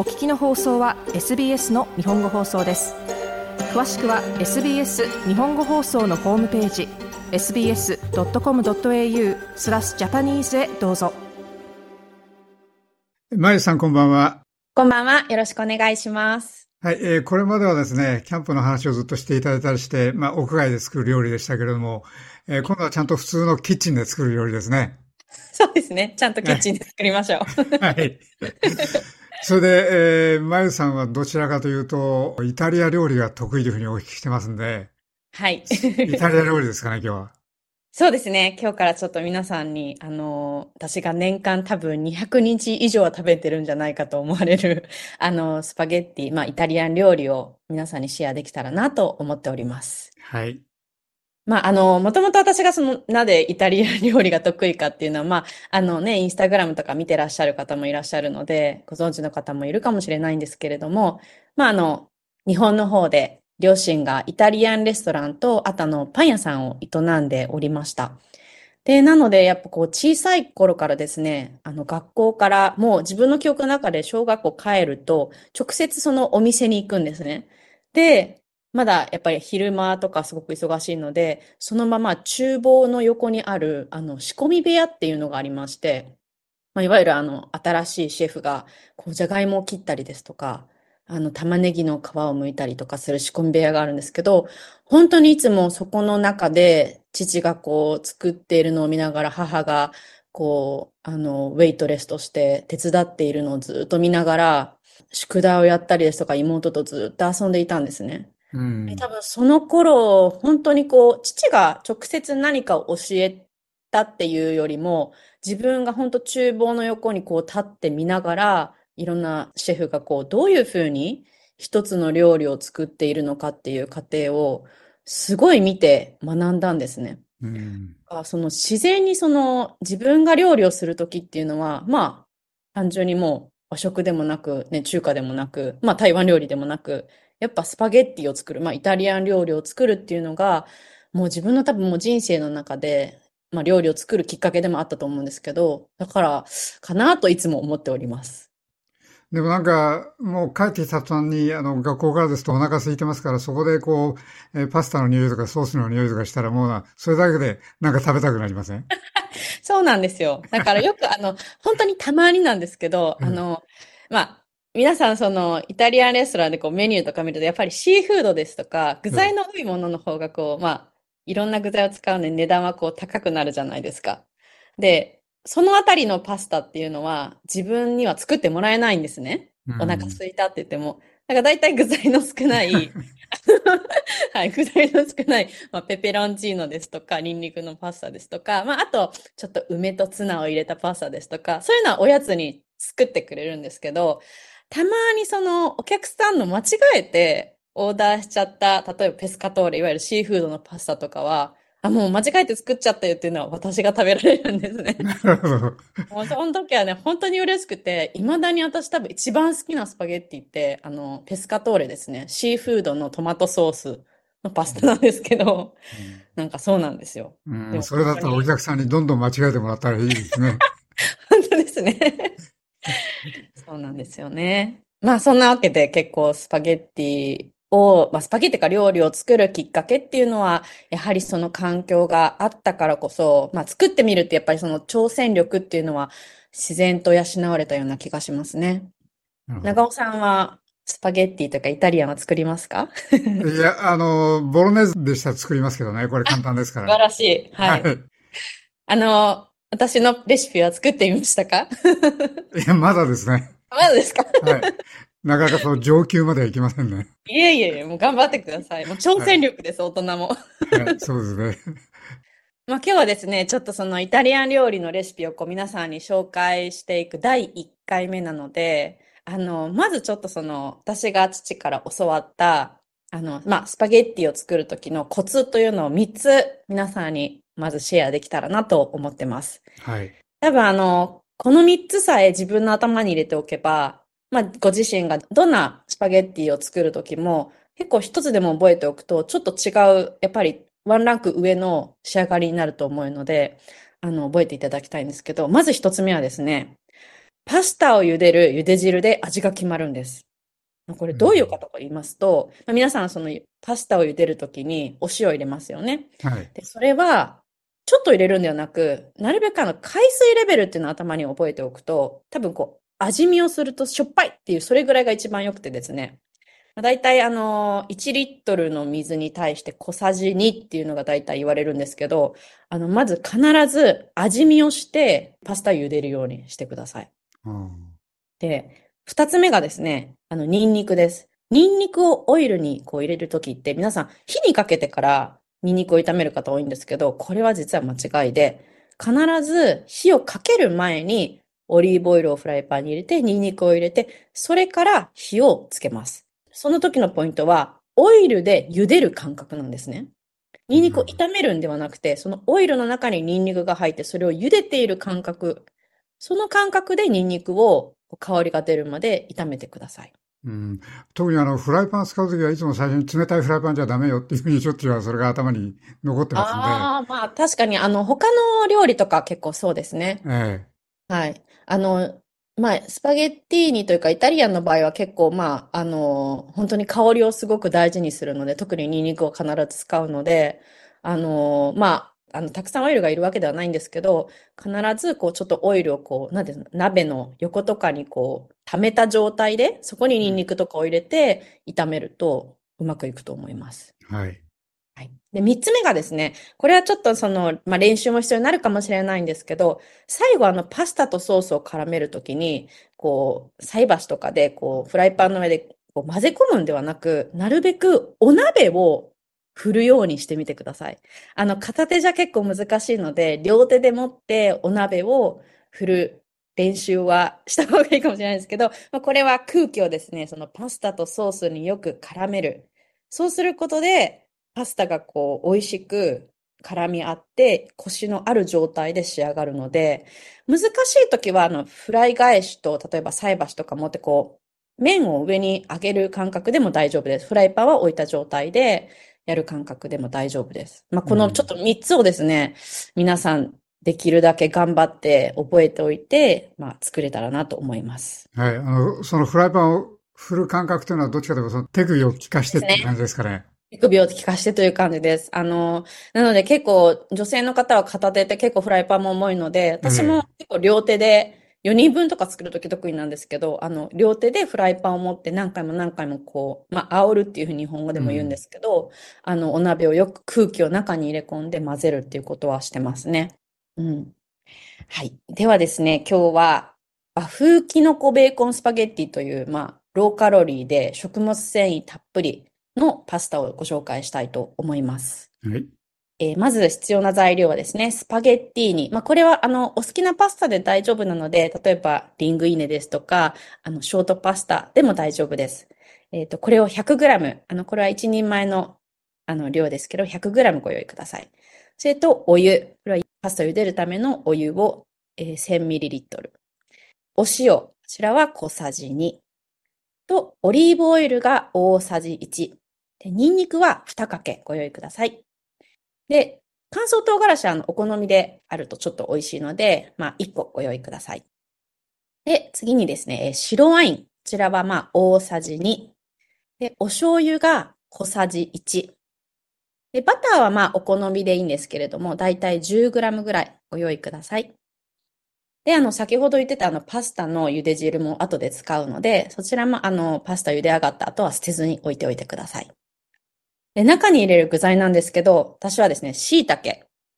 お聞きの放送は SBS の日本語放送です詳しくは SBS 日本語放送のホームページ sbs.com.au スラスジャパニーズへどうぞまゆさんこんばんはこんばんはよろしくお願いしますはい、えー、これまではですね、キャンプの話をずっとしていただいたりして、まあ、屋外で作る料理でしたけれども、えー、今度はちゃんと普通のキッチンで作る料理ですね。そうですね。ちゃんとキッチンで作りましょう。はい。それで、えー、まゆさんはどちらかというと、イタリア料理が得意というふうにお聞きしてますんで。はい。イタリア料理ですかね、今日は。そうですね。今日からちょっと皆さんに、あの、私が年間多分200日以上は食べてるんじゃないかと思われる、あの、スパゲッティ、まあ、イタリアン料理を皆さんにシェアできたらなと思っております。はい。まあ、あの、もともと私がその、なぜイタリア料理が得意かっていうのは、まあ、あのね、インスタグラムとか見てらっしゃる方もいらっしゃるので、ご存知の方もいるかもしれないんですけれども、まあ、あの、日本の方で両親がイタリアンレストランと、あとあの、パン屋さんを営んでおりました。で、なので、やっぱこう、小さい頃からですね、あの、学校から、もう自分の記憶の中で小学校帰ると、直接そのお店に行くんですね。で、まだやっぱり昼間とかすごく忙しいので、そのまま厨房の横にある、あの、仕込み部屋っていうのがありまして、まあ、いわゆるあの、新しいシェフが、こう、じゃがいもを切ったりですとか、あの、玉ねぎの皮を剥いたりとかする仕込み部屋があるんですけど、本当にいつもそこの中で、父がこう、作っているのを見ながら、母が、こう、あの、ウェイトレスとして手伝っているのをずっと見ながら、宿題をやったりですとか妹とずっと遊んでいたんですね。うん、多分その頃、本当にこう、父が直接何かを教えたっていうよりも、自分が本当厨房の横にこう立って見ながら、いろんなシェフがこう、どういうふうに一つの料理を作っているのかっていう過程を、すごい見て学んだんですね。うん、その自然にその自分が料理をするときっていうのは、まあ、単純にもう和食でもなく、ね、中華でもなく、まあ台湾料理でもなく、やっぱスパゲッティを作る、まあイタリアン料理を作るっていうのが、もう自分の多分もう人生の中で、まあ料理を作るきっかけでもあったと思うんですけど、だからかなといつも思っております。でもなんか、もう帰ってきた途端に、あの、学校からですとお腹空いてますから、そこでこう、えパスタの匂いとかソースの匂いとかしたらもうな、それだけでなんか食べたくなりません？そうなんですよ。だからよくあの、本当にたまになんですけど、あの、まあ、皆さん、その、イタリアンレストランでこうメニューとか見ると、やっぱりシーフードですとか、具材の多いものの方がこう、まあ、いろんな具材を使うので値段はこう高くなるじゃないですか。で、そのあたりのパスタっていうのは自分には作ってもらえないんですね。お腹空いたって言っても。だから大体具材の少ない はい、具材の少ない、まあ、ペペロンチーノですとか、ニンニクのパスタですとか、まあ、あと、ちょっと梅とツナを入れたパスタですとか、そういうのはおやつに作ってくれるんですけど、たまにそのお客さんの間違えてオーダーしちゃった、例えばペスカトーレ、いわゆるシーフードのパスタとかは、あ、もう間違えて作っちゃったよっていうのは私が食べられるんですね。もうその時はね、本当に嬉しくて、未だに私多分一番好きなスパゲッティって、あの、ペスカトーレですね。シーフードのトマトソースのパスタなんですけど、うん、なんかそうなんですよ。うん、それだったらお客さんにどんどん間違えてもらったらいいですね。本当ですね。そうなんですよね。まあそんなわけで結構スパゲッティを、まあ、スパゲッティか料理を作るきっかけっていうのは、やはりその環境があったからこそ、まあ、作ってみるってやっぱりその挑戦力っていうのは自然と養われたような気がしますね。長尾さんはスパゲッティとかイタリアンは作りますか？いや、あの、ボロネーズでしたら作りますけどね。これ簡単ですから。素晴らしい。はい。はい、あの、私のレシピは作ってみましたか？いや、まだですね。まだですか？はい。なかなかその上級まではいきませんね。いえいえ、もう頑張ってください。もう挑戦力です、はい、大人も。はい、そうですね。まあ今日はですね、ちょっとそのイタリアン料理のレシピをこう皆さんに紹介していく第1回目なので、あの、まずちょっとその、私が父から教わった、あの、まあ、スパゲッティを作る時のコツというのを3つ皆さんにまずシェアできたらなと思ってます。はい。多分あの、この3つさえ自分の頭に入れておけば、まあ、ご自身がどんなスパゲッティを作るときも、結構一つでも覚えておくと、ちょっと違う、やっぱりワンランク上の仕上がりになると思うので、あの、覚えていただきたいんですけど、まず一つ目はですね、パスタを茹でる茹で汁で味が決まるんです。これどういうことかと言いますと、まあ皆さんそのパスタを茹でるときにお塩を入れますよね。はい。で、それは、ちょっと入れるんではなく、なるべくあの、海水レベルっていうのを頭に覚えておくと、多分こう、味見をするとしょっぱいっていう、それぐらいが一番良くてですね。まあ大体あの、1リットルの水に対して小さじ2っていうのが大体言われるんですけど、あの、まず必ず味見をして、パスタを茹でるようにしてください。うんで、二つ目がですね、あの、ニンニクです。ニンニクをオイルにこう入れるときって、皆さん火にかけてからニンニクを炒める方多いんですけど、これは実は間違いで、必ず火をかける前にオリーブオイルをフライパンに入れて、ニンニクを入れて、それから火をつけます。その時のポイントは、オイルで茹でる感覚なんですね。ニンニクを炒めるんではなくて、そのオイルの中にニンニクが入って、それを茹でている感覚。その感覚でニンニクを香りが出るまで炒めてください。うん、特にあの、フライパン使うときはいつも最初に冷たいフライパンじゃダメよっていうふうにちょっとはそれが頭に残ってますああ、まあ確かにあの他の料理とか結構そうですね。んで、えはい。あの、まあスパゲッティーニというかイタリアンの場合は結構まああの、本当に香りをすごく大事にするので、特にニンニクを必ず使うので、あの、まあ、あの、たくさんオイルがいるわけではないんですけど、必ずこうちょっとオイルをこう、なんていうの、鍋の横とかにこう、溜めた状態で、そこにニンニクとかを入れて炒めるとうまくいくと思います。えはい。はい。で、三つ目がですね、これはちょっとその、まあ、練習も必要になるかもしれないんですけど、最後あの、パスタとソースを絡めるときに、こう、菜箸とかで、こう、フライパンの上でこう混ぜ込むんではなく、なるべくお鍋を振るようにしてみてください。あの、片手じゃ結構難しいので、両手で持ってお鍋を振る練習はした方がいいかもしれないですけど、まあ、これは空気をですね、そのパスタとソースによく絡める。そうすることで、パスタがこう美味しく絡み合ってコシのある状態で仕上がるので、難しい時はあのフライ返しと例えば菜箸とか持ってこう麺を上に上げる感覚でも大丈夫です。フライパンは置いた状態でやる感覚でも大丈夫です。まあ、このちょっと3つをですね、皆さんできるだけ頑張って覚えておいて、まあ、作れたらなと思います。はい。あの、そのフライパンを振る感覚というのはどっちかというと、その手首を効かしてっていう感じですかね。手首を効かしてという感じです。あの、なので結構女性の方は片手って結構フライパンも重いので、私も結構両手で4人分とか作るとき得意なんですけど、あの、両手でフライパンを持って何回も何回もこう、まあ、煽るっていうふうに日本語でも言うんですけど、あの、お鍋をよく空気を中に入れ込んで混ぜるっていうことはしてますね。うん。はい。ではですね、今日は和風キノコベーコンスパゲッティという、まあ、ローカロリーで食物繊維たっぷりのパスタをご紹介したいと思います。はい。えーまず必要な材料はですね、スパゲッティーニ。まあ、これは、あの、お好きなパスタで大丈夫なので、例えば、リングイネですとか、あの、ショートパスタでも大丈夫です。えっと、これを 100g、あの、これは1人前の、あの、量ですけど、100g ご用意ください。それと、お湯。これはパスタを茹でるためのお湯を、えー 1000ml。お塩。こちらは小さじ2。と、オリーブオイルが大さじ1。で、ニンニクは2かけご用意ください。で、乾燥唐辛子はお好みであるとちょっと美味しいので、まあ1個ご用意ください。で、次にですね、白ワイン。こちらはまあ大さじ2。で、お醤油が小さじ1。で、バターはまあお好みでいいんですけれども、だいたい 10g ぐらいご用意ください。で、あの、先ほど言ってたあの、パスタの茹で汁も後で使うので、そちらもあの、パスタ茹で上がった後は捨てずに置いておいてください。で、中に入れる具材なんですけど、私はですね、椎茸、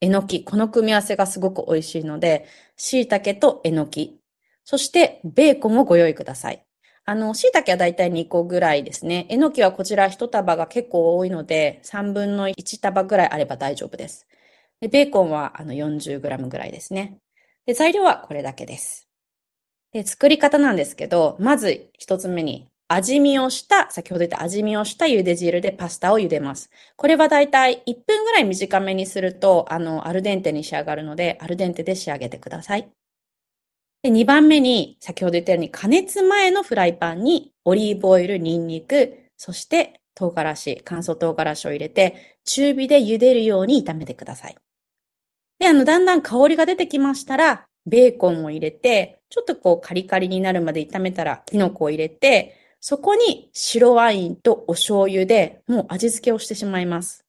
えのき、この組み合わせがすごく美味しいので、椎茸とえのき、そしてベーコンをご用意ください。あの、椎茸はだいたい2個ぐらいですね。えのきはこちら1束が結構多いので、3分の1束ぐらいあれば大丈夫です。で、ベーコンはあの 40g ぐらいですね。で、材料はこれだけです。で、作り方なんですけど、まず一つ目に、味見をした、先ほど言った味見をした茹で汁でパスタを茹でます。これはだいたい1分ぐらい短めにすると、あの、アルデンテに仕上がるので、アルデンテで仕上げてください。で、2番目に、先ほど言ったように加熱前のフライパンにオリーブオイル、ニンニク、そして唐辛子、乾燥唐辛子を入れて、中火で茹でるように炒めてください。で、あの、だんだん香りが出てきましたら、ベーコンを入れて、ちょっとこうカリカリになるまで炒めたらキノコを入れて、そこに白ワインとお醤油でもう味付けをしてしまいます。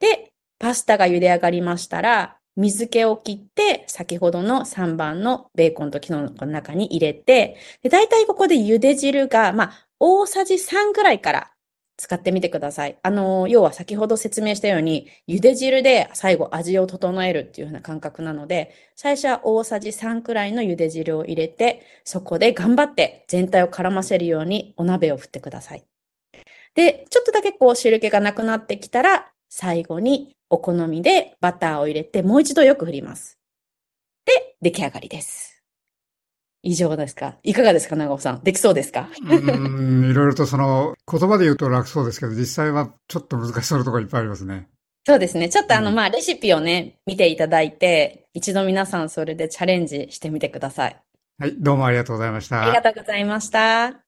で、パスタが茹で上がりましたら、水気を切って、先ほどの3番のベーコンとキノコの中に入れて、で、大体ここで茹で汁が、まあ、大さじ3ぐらいから使ってみてください。あの、要は先ほど説明したように、茹で汁で最後味を整えるっていうような感覚なので、最初は大さじ3くらいの茹で汁を入れて、そこで頑張って全体を絡ませるようにお鍋を振ってください。で、ちょっとだけこう汁気がなくなってきたら、最後にお好みでバターを入れてもう一度よく振ります。で、出来上がりです。以上ですか？いかがですか長尾さん？できそうですか？うん、いろいろとその言葉で言うと楽そうですけど、実際はちょっと難しそうなところいっぱいありますね。そうですね。ちょっとあの、まあ、レシピをね、見ていただいて、一度皆さんそれでチャレンジしてみてください。はい、どうもありがとうございました。ありがとうございました。